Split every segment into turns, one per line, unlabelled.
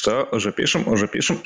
Что? Уже пишем? Уже пишем?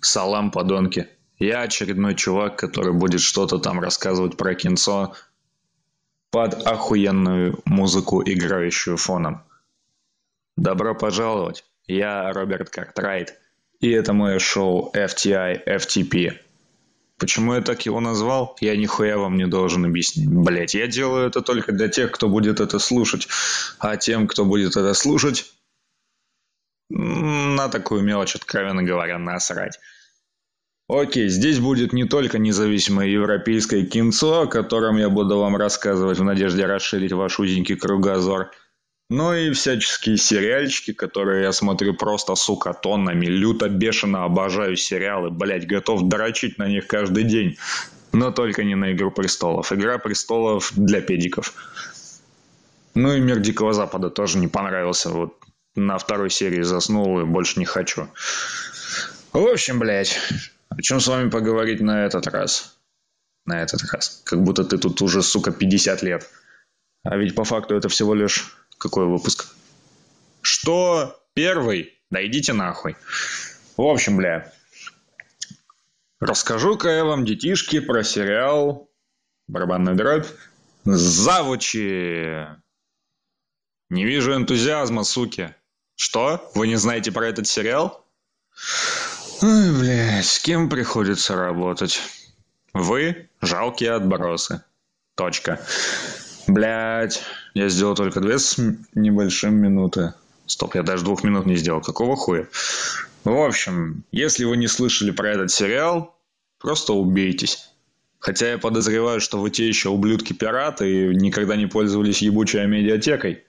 Салам, подонки. Я очередной чувак, который будет что-то там рассказывать про кинцо под охуенную музыку, играющую фоном. Добро пожаловать. Я Роберт Картрайт, и это мое шоу FTI FTP. Почему я так его назвал, я нихуя вам не должен объяснить. Блять, я делаю это только для тех, кто будет это слушать. А тем, кто будет это слушать, на такую мелочь, откровенно говоря, насрать. Окей, здесь будет не только независимое европейское кинцо, о котором я буду вам рассказывать в надежде расширить ваш узенький кругозор, но и всяческие сериальчики, которые я смотрю просто, сука, тоннами, люто, бешено обожаю сериалы, блять, готов дрочить на них каждый день. Но только не на «Игру престолов». «Игра престолов» для педиков. Ну и «Мир Дикого Запада» тоже не понравился. Вот на второй серии заснул и больше не хочу. В общем, блядь, о чем с вами поговорить на этот раз? На этот раз. Как будто ты тут уже, сука, 50 лет. А ведь по факту это всего лишь... Какой выпуск? Что? Первый? Да идите нахуй. В общем, бля. Расскажу-ка я вам, детишки, про сериал «Барабанная дробь» «Завучи». Не вижу энтузиазма, суки. Что? Вы не знаете про этот сериал? Ой, блядь, с кем приходится работать? Вы жалкие отбросы. Точка. Блядь, я сделал только две с небольшим минуты. Стоп, я даже двух минут не сделал. Какого хуя? В общем, если вы не слышали про этот сериал, просто убейтесь. Хотя я подозреваю, что вы те еще ублюдки-пираты и никогда не пользовались ебучей медиатекой.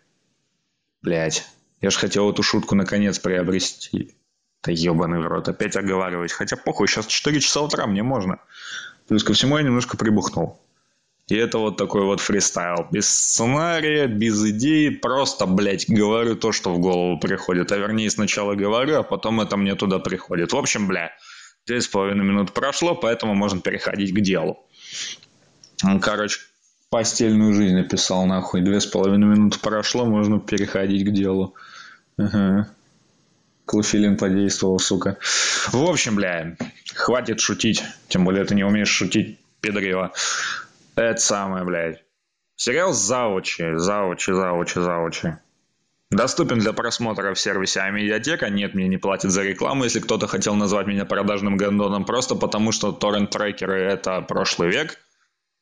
Блять, я ж хотел эту шутку наконец приобрести. Да ебаный в рот, опять оговаривать. Хотя похуй, сейчас 4 часа утра, мне можно. Плюс ко всему я немножко прибухнул. И это вот такой вот фристайл. Без сценария, без идеи. Просто, блядь, говорю то, что в голову приходит. А вернее, сначала говорю, а потом это мне туда приходит. В общем, бля, две с половиной минут прошло, поэтому можно переходить к делу. Короче, постельную жизнь написал, нахуй. Две с половиной минуты прошло, можно переходить к делу. Ага. Клофелин подействовал, сука. В общем, бля, хватит шутить. Тем более ты не умеешь шутить, педрила. Это самое, блядь. Сериал «Завучи», «Завучи», «Завучи», «Завучи». Доступен для просмотра в сервисе Амедиатека. Нет, мне не платят за рекламу, если кто-то хотел назвать меня продажным гондоном, просто потому что торрент-трекеры — это прошлый век.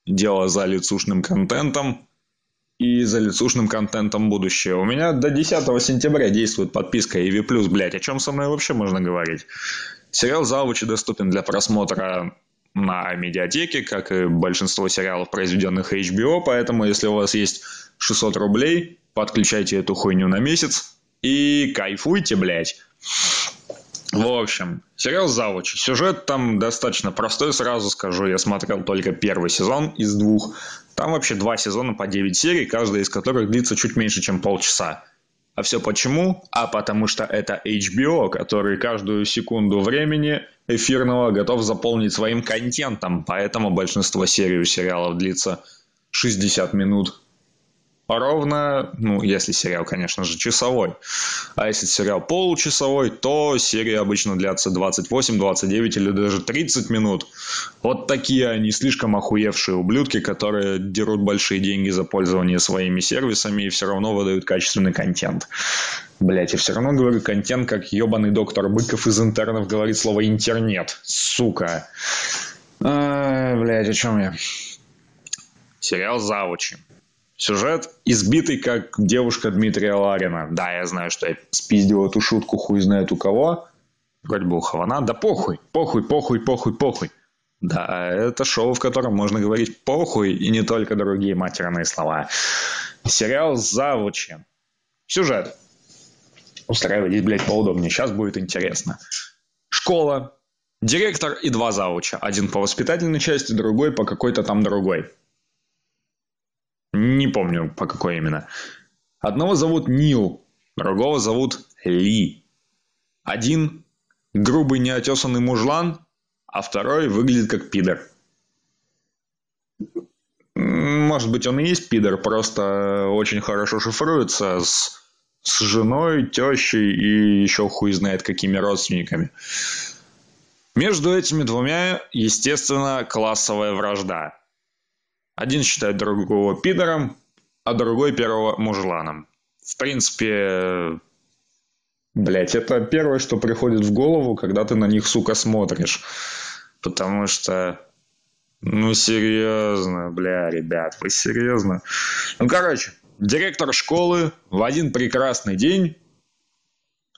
Дело за лицушным контентом и за лицушным контентом будущее. У меня до 10 сентября действует подписка EV+, блядь, о чем со мной вообще можно говорить? Сериал «Завучи» доступен для просмотра на медиатеке, как и большинство сериалов, произведенных HBO, поэтому если у вас есть 600 рублей, подключайте эту хуйню на месяц и кайфуйте, блядь. В общем, сериал «Завучи». Сюжет там достаточно простой, сразу скажу. Я смотрел только первый сезон из двух. Там вообще два сезона по 9 серий, каждая из которых длится чуть меньше, чем полчаса. А все почему? А потому что это HBO, который каждую секунду времени эфирного готов заполнить своим контентом. Поэтому большинство серий у сериалов длится 60 минут ровно, ну, если сериал, конечно же, часовой. А если сериал получасовой, то серии обычно длятся 28, 29 или даже 30 минут. Вот такие они слишком охуевшие ублюдки, которые дерут большие деньги за пользование своими сервисами и все равно выдают качественный контент. Блять, я все равно говорю контент, как ебаный доктор Быков из интернов говорит слово интернет. Сука. А, блять, о чем я? Сериал «Завучи». Сюжет избитый, как девушка Дмитрия Ларина. Да, я знаю, что я спиздил эту шутку хуй знает у кого. Вроде бы у Хавана. Да похуй, похуй, похуй, похуй, похуй. Да, это шоу, в котором можно говорить похуй и не только другие матерные слова. Сериал «Завучи». Сюжет. Устраивайтесь, блядь, поудобнее. Сейчас будет интересно. Школа. Директор и два завуча. Один по воспитательной части, другой по какой-то там другой. Не помню, по какой именно. Одного зовут Нил, другого зовут Ли. Один грубый неотесанный мужлан, а второй выглядит как пидор. Может быть, он и есть пидор, просто очень хорошо шифруется с, с женой, тещей и еще хуй знает какими родственниками. Между этими двумя, естественно, классовая вражда. Один считает другого пидором, а другой первого мужланом. В принципе, блять, это первое, что приходит в голову, когда ты на них, сука, смотришь. Потому что, ну, серьезно, бля, ребят, вы серьезно? Ну, короче, директор школы в один прекрасный день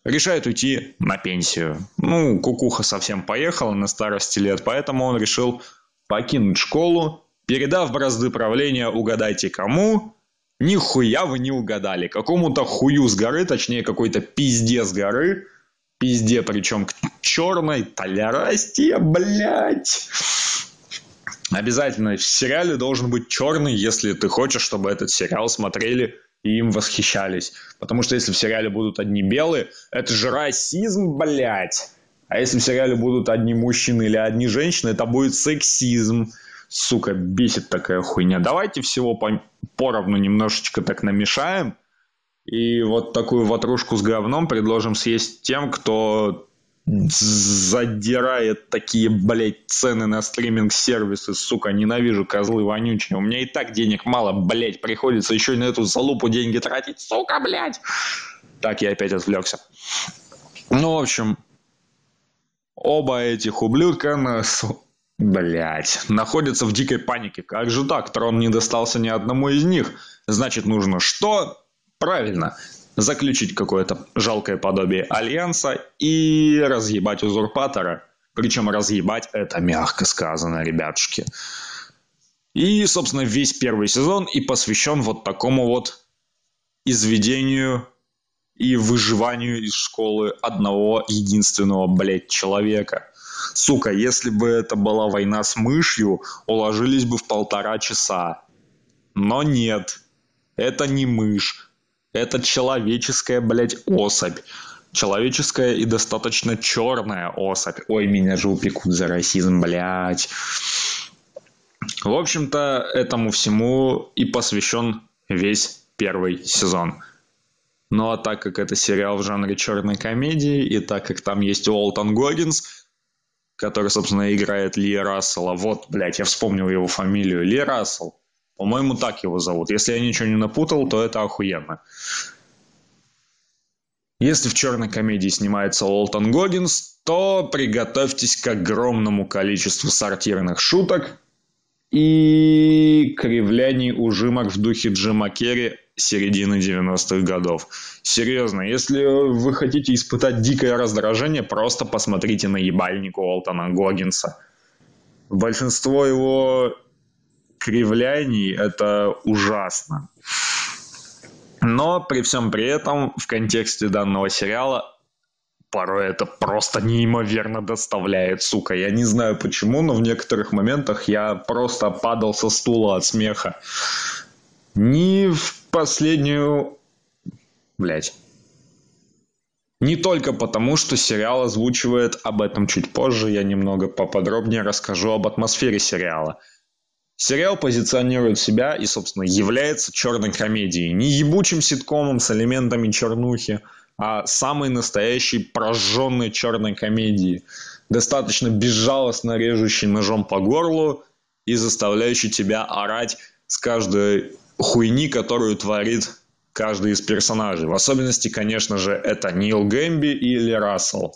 решает уйти на пенсию. Ну, кукуха совсем поехала на старости лет, поэтому он решил покинуть школу, передав бразды правления угадайте кому, Нихуя вы не угадали. Какому-то хую с горы, точнее какой-то пизде с горы, пизде причем черной, толерастия, блядь. Обязательно в сериале должен быть черный, если ты хочешь, чтобы этот сериал смотрели и им восхищались. Потому что если в сериале будут одни белые, это же расизм, блядь. А если в сериале будут одни мужчины или одни женщины, это будет сексизм. Сука, бесит такая хуйня. Давайте всего по поровну немножечко так намешаем. И вот такую ватрушку с говном предложим съесть тем, кто задирает такие, блядь, цены на стриминг-сервисы, сука, ненавижу козлы вонючие. У меня и так денег мало, блядь, приходится еще и на эту залупу деньги тратить, сука, блядь. Так, я опять отвлекся. Ну, в общем, оба этих ублюдка нас Блять, находятся в дикой панике. Как же так? Трон не достался ни одному из них. Значит, нужно что? Правильно, заключить какое-то жалкое подобие альянса и разъебать узурпатора. Причем разъебать это мягко сказано, ребятушки. И, собственно, весь первый сезон и посвящен вот такому вот изведению и выживанию из школы одного единственного, блядь, человека – Сука, если бы это была война с мышью, уложились бы в полтора часа. Но нет. Это не мышь. Это человеческая, блядь, особь. Человеческая и достаточно черная особь. Ой, меня же упекут за расизм, блядь. В общем-то, этому всему и посвящен весь первый сезон. Ну а так как это сериал в жанре черной комедии, и так как там есть Уолтон Гоггинс, который, собственно, играет Ли Рассела. Вот, блядь, я вспомнил его фамилию. Ли Рассел. По-моему, так его зовут. Если я ничего не напутал, то это охуенно. Если в черной комедии снимается Уолтон Гоггинс, то приготовьтесь к огромному количеству сортирных шуток и кривляний ужимок в духе Джима Керри середины 90-х годов. Серьезно, если вы хотите испытать дикое раздражение, просто посмотрите на ебальник Уолтона Гоггинса. Большинство его кривляний – это ужасно. Но при всем при этом в контексте данного сериала порой это просто неимоверно доставляет, сука. Я не знаю почему, но в некоторых моментах я просто падал со стула от смеха. Ни в последнюю... Блять. Не только потому, что сериал озвучивает об этом чуть позже, я немного поподробнее расскажу об атмосфере сериала. Сериал позиционирует себя и, собственно, является черной комедией. Не ебучим ситкомом с элементами чернухи, а самой настоящей прожженной черной комедии. Достаточно безжалостно режущей ножом по горлу и заставляющей тебя орать с каждой хуйни, которую творит каждый из персонажей. В особенности, конечно же, это Нил Гэмби или Рассел.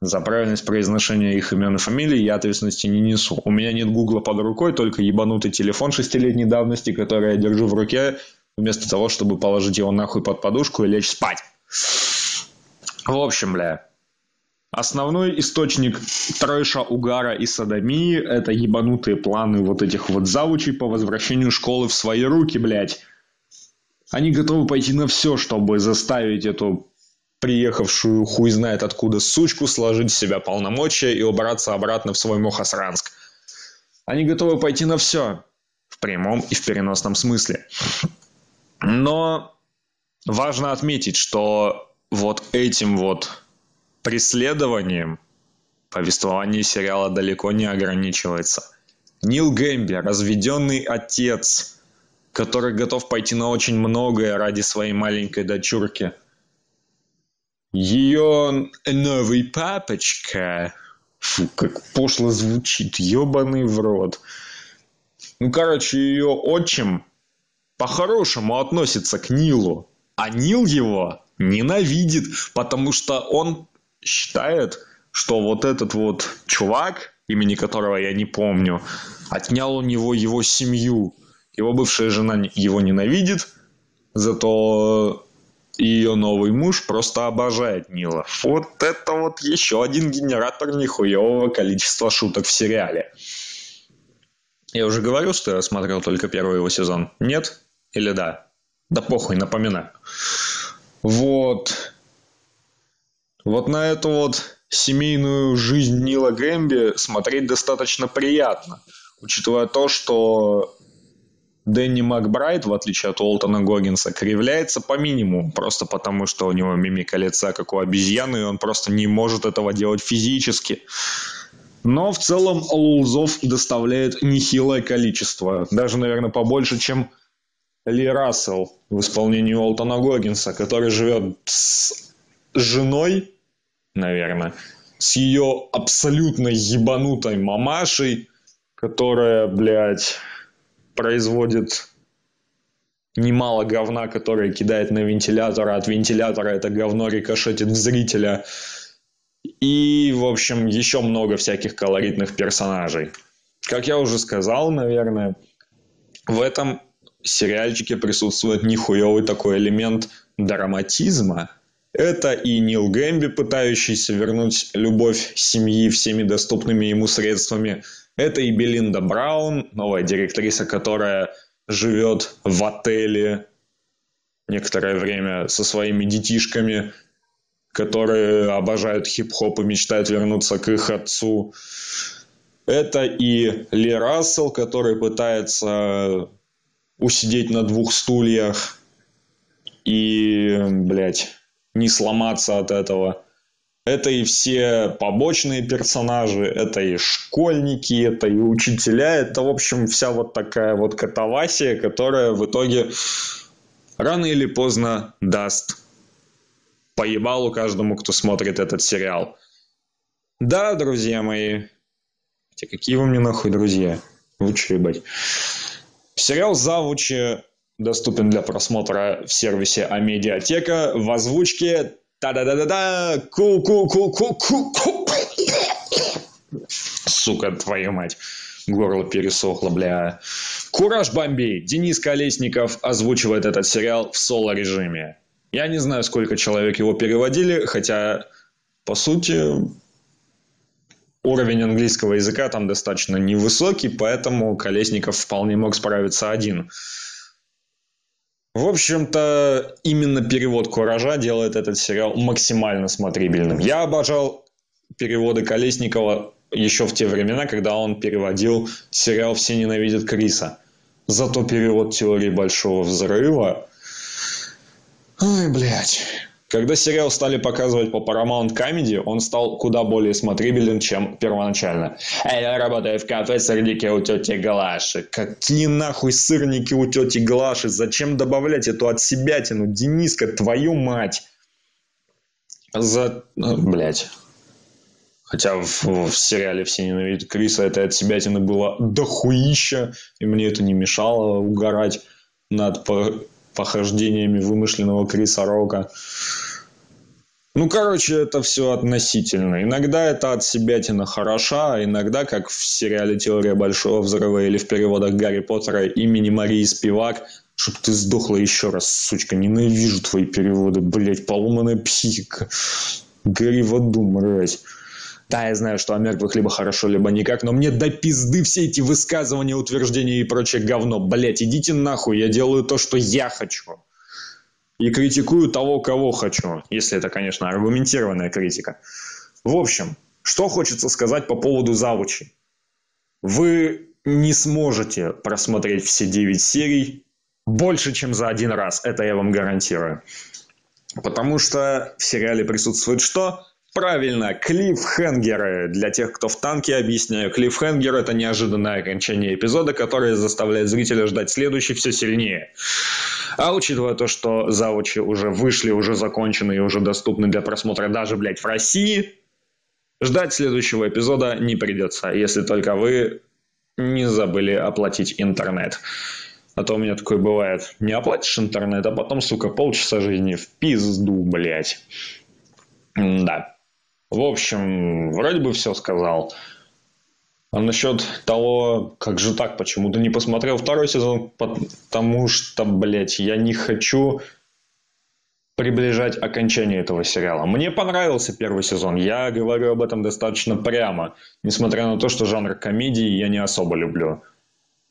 За правильность произношения их имен и фамилий я ответственности не несу. У меня нет гугла под рукой, только ебанутый телефон шестилетней давности, который я держу в руке, вместо того, чтобы положить его нахуй под подушку и лечь спать. В общем, бля, Основной источник трэша, угара и садомии – это ебанутые планы вот этих вот завучей по возвращению школы в свои руки, блядь. Они готовы пойти на все, чтобы заставить эту приехавшую хуй знает откуда сучку сложить в себя полномочия и убраться обратно в свой Мухосранск. Они готовы пойти на все, в прямом и в переносном смысле. Но важно отметить, что вот этим вот преследованием повествование сериала далеко не ограничивается. Нил Гэмби, разведенный отец, который готов пойти на очень многое ради своей маленькой дочурки. Ее новый папочка... Фу, как пошло звучит, ебаный в рот. Ну, короче, ее отчим по-хорошему относится к Нилу, а Нил его ненавидит, потому что он считает, что вот этот вот чувак, имени которого я не помню, отнял у него его семью. Его бывшая жена его ненавидит, зато ее новый муж просто обожает Нила. Вот это вот еще один генератор нихуевого количества шуток в сериале. Я уже говорил, что я смотрел только первый его сезон. Нет? Или да? Да похуй, напоминаю. Вот. Вот на эту вот семейную жизнь Нила Гэмби смотреть достаточно приятно, учитывая то, что Дэнни Макбрайт, в отличие от Уолтона Гоггинса, кривляется по минимуму, просто потому что у него мимика лица, как у обезьяны, и он просто не может этого делать физически. Но в целом лузов доставляет нехилое количество, даже, наверное, побольше, чем ли Рассел в исполнении Уолтона Гоггинса, который живет с женой, наверное, с ее абсолютно ебанутой мамашей, которая, блядь, производит немало говна, которое кидает на вентилятор, а от вентилятора это говно рикошетит в зрителя. И, в общем, еще много всяких колоритных персонажей. Как я уже сказал, наверное, в этом сериальчике присутствует нихуевый такой элемент драматизма. Это и Нил Гэмби, пытающийся вернуть любовь семьи всеми доступными ему средствами. Это и Белинда Браун, новая директриса, которая живет в отеле некоторое время со своими детишками, которые обожают хип-хоп и мечтают вернуться к их отцу. Это и Ли Рассел, который пытается усидеть на двух стульях и, блядь, не сломаться от этого. Это и все побочные персонажи, это и школьники, это и учителя, это, в общем, вся вот такая вот катавасия, которая в итоге рано или поздно даст поебалу каждому, кто смотрит этот сериал. Да, друзья мои. Хотя какие вы мне нахуй друзья? Лучше ебать. Сериал «Завучи» доступен для просмотра в сервисе Амедиатека в озвучке та-да-да-да-да ку-ку-ку-ку-ку-ку Сука, твою мать. Горло пересохло, бля. Кураж Бомбей. Денис Колесников озвучивает этот сериал в соло-режиме. Я не знаю, сколько человек его переводили, хотя, по сути, уровень английского языка там достаточно невысокий, поэтому Колесников вполне мог справиться один. В общем-то, именно перевод Куража делает этот сериал максимально смотрибельным. Я обожал переводы Колесникова еще в те времена, когда он переводил сериал «Все ненавидят Криса». Зато перевод теории Большого Взрыва... Ой, блядь. Когда сериал стали показывать по Paramount Comedy, он стал куда более смотрибелен, чем первоначально. Эй, я работаю в кафе сырники у тети Глаши. Какие нахуй сырники у тети Глаши? Зачем добавлять эту от себя тяну? Дениска, твою мать! За... Ну, блять. Хотя в, в сериале «Все ненавидят Криса» это от себя тяны было дохуища, и мне это не мешало угорать над похождениями вымышленного Криса Рока. Ну, короче, это все относительно. Иногда это от себятина хороша, а иногда, как в сериале «Теория Большого Взрыва» или в переводах Гарри Поттера имени Марии Спивак, чтоб ты сдохла еще раз, сучка. Ненавижу твои переводы, блять, поломанная психика. Гори в аду, мразь. Да, я знаю, что о мертвых либо хорошо, либо никак, но мне до пизды все эти высказывания, утверждения и прочее говно. Блять, идите нахуй, я делаю то, что я хочу. И критикую того, кого хочу. Если это, конечно, аргументированная критика. В общем, что хочется сказать по поводу завучи. Вы не сможете просмотреть все 9 серий больше, чем за один раз. Это я вам гарантирую. Потому что в сериале присутствует что? Правильно, клиффхенгеры. Для тех, кто в танке, объясняю. Клиффхенгер – это неожиданное окончание эпизода, которое заставляет зрителя ждать следующий все сильнее. А учитывая то, что завучи уже вышли, уже закончены и уже доступны для просмотра даже, блядь, в России, ждать следующего эпизода не придется, если только вы не забыли оплатить интернет. А то у меня такое бывает. Не оплатишь интернет, а потом, сука, полчаса жизни в пизду, блядь. Да. В общем, вроде бы все сказал. А насчет того, как же так, почему ты не посмотрел второй сезон, потому что, блядь, я не хочу приближать окончание этого сериала. Мне понравился первый сезон, я говорю об этом достаточно прямо, несмотря на то, что жанр комедии я не особо люблю.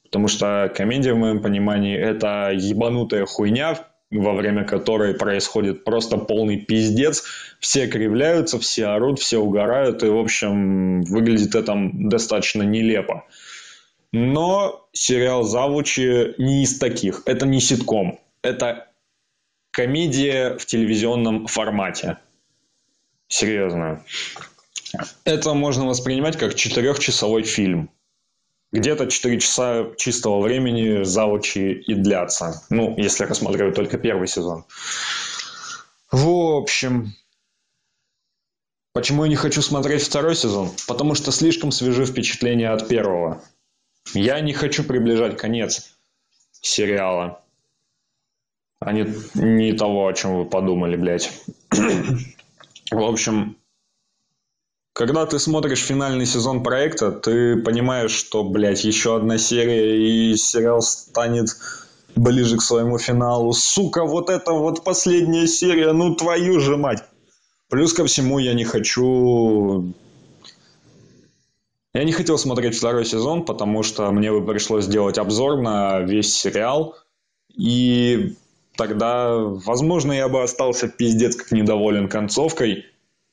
Потому что комедия, в моем понимании, это ебанутая хуйня, во время которой происходит просто полный пиздец. Все кривляются, все орут, все угорают, и, в общем, выглядит это достаточно нелепо. Но сериал «Завучи» не из таких. Это не ситком. Это комедия в телевизионном формате. Серьезно. Это можно воспринимать как четырехчасовой фильм где-то 4 часа чистого времени завучи и длятся. Ну, если рассматривать только первый сезон. В общем, почему я не хочу смотреть второй сезон? Потому что слишком свежи впечатления от первого. Я не хочу приближать конец сериала. А не, не того, о чем вы подумали, блядь. В общем, когда ты смотришь финальный сезон проекта, ты понимаешь, что, блядь, еще одна серия, и сериал станет ближе к своему финалу. Сука, вот это вот последняя серия, ну твою же мать. Плюс ко всему я не хочу... Я не хотел смотреть второй сезон, потому что мне бы пришлось сделать обзор на весь сериал. И тогда, возможно, я бы остался пиздец как недоволен концовкой.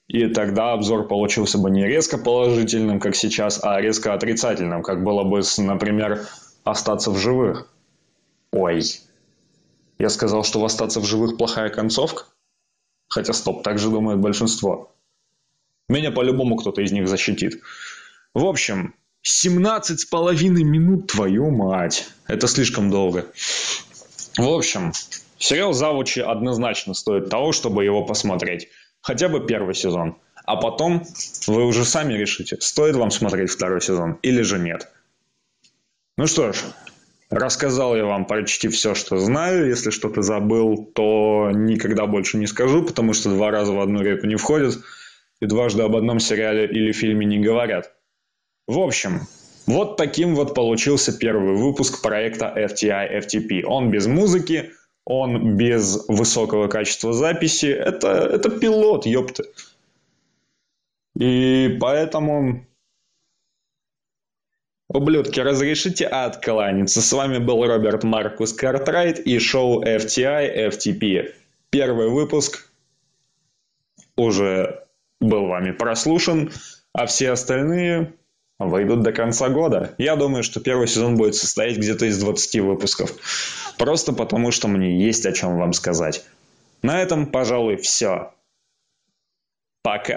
И тогда обзор получился бы не резко положительным, как сейчас, а резко отрицательным, как было бы, например, «Остаться в живых». Ой, я сказал, что в «Остаться в живых» плохая концовка? Хотя стоп, так же думает большинство. Меня по-любому кто-то из них защитит. В общем, 17 с половиной минут, твою мать. Это слишком долго. В общем, сериал «Завучи» однозначно стоит того, чтобы его посмотреть хотя бы первый сезон. А потом вы уже сами решите, стоит вам смотреть второй сезон или же нет. Ну что ж, рассказал я вам почти все, что знаю. Если что-то забыл, то никогда больше не скажу, потому что два раза в одну реку не входят и дважды об одном сериале или фильме не говорят. В общем, вот таким вот получился первый выпуск проекта FTI FTP. Он без музыки, он без высокого качества записи, это, это пилот, ёпты. И поэтому, ублюдки, разрешите откланяться. С вами был Роберт Маркус Картрайт и шоу FTI FTP. Первый выпуск уже был вами прослушан, а все остальные выйдут до конца года. Я думаю, что первый сезон будет состоять где-то из 20 выпусков. Просто потому, что мне есть о чем вам сказать. На этом, пожалуй, все. Пока.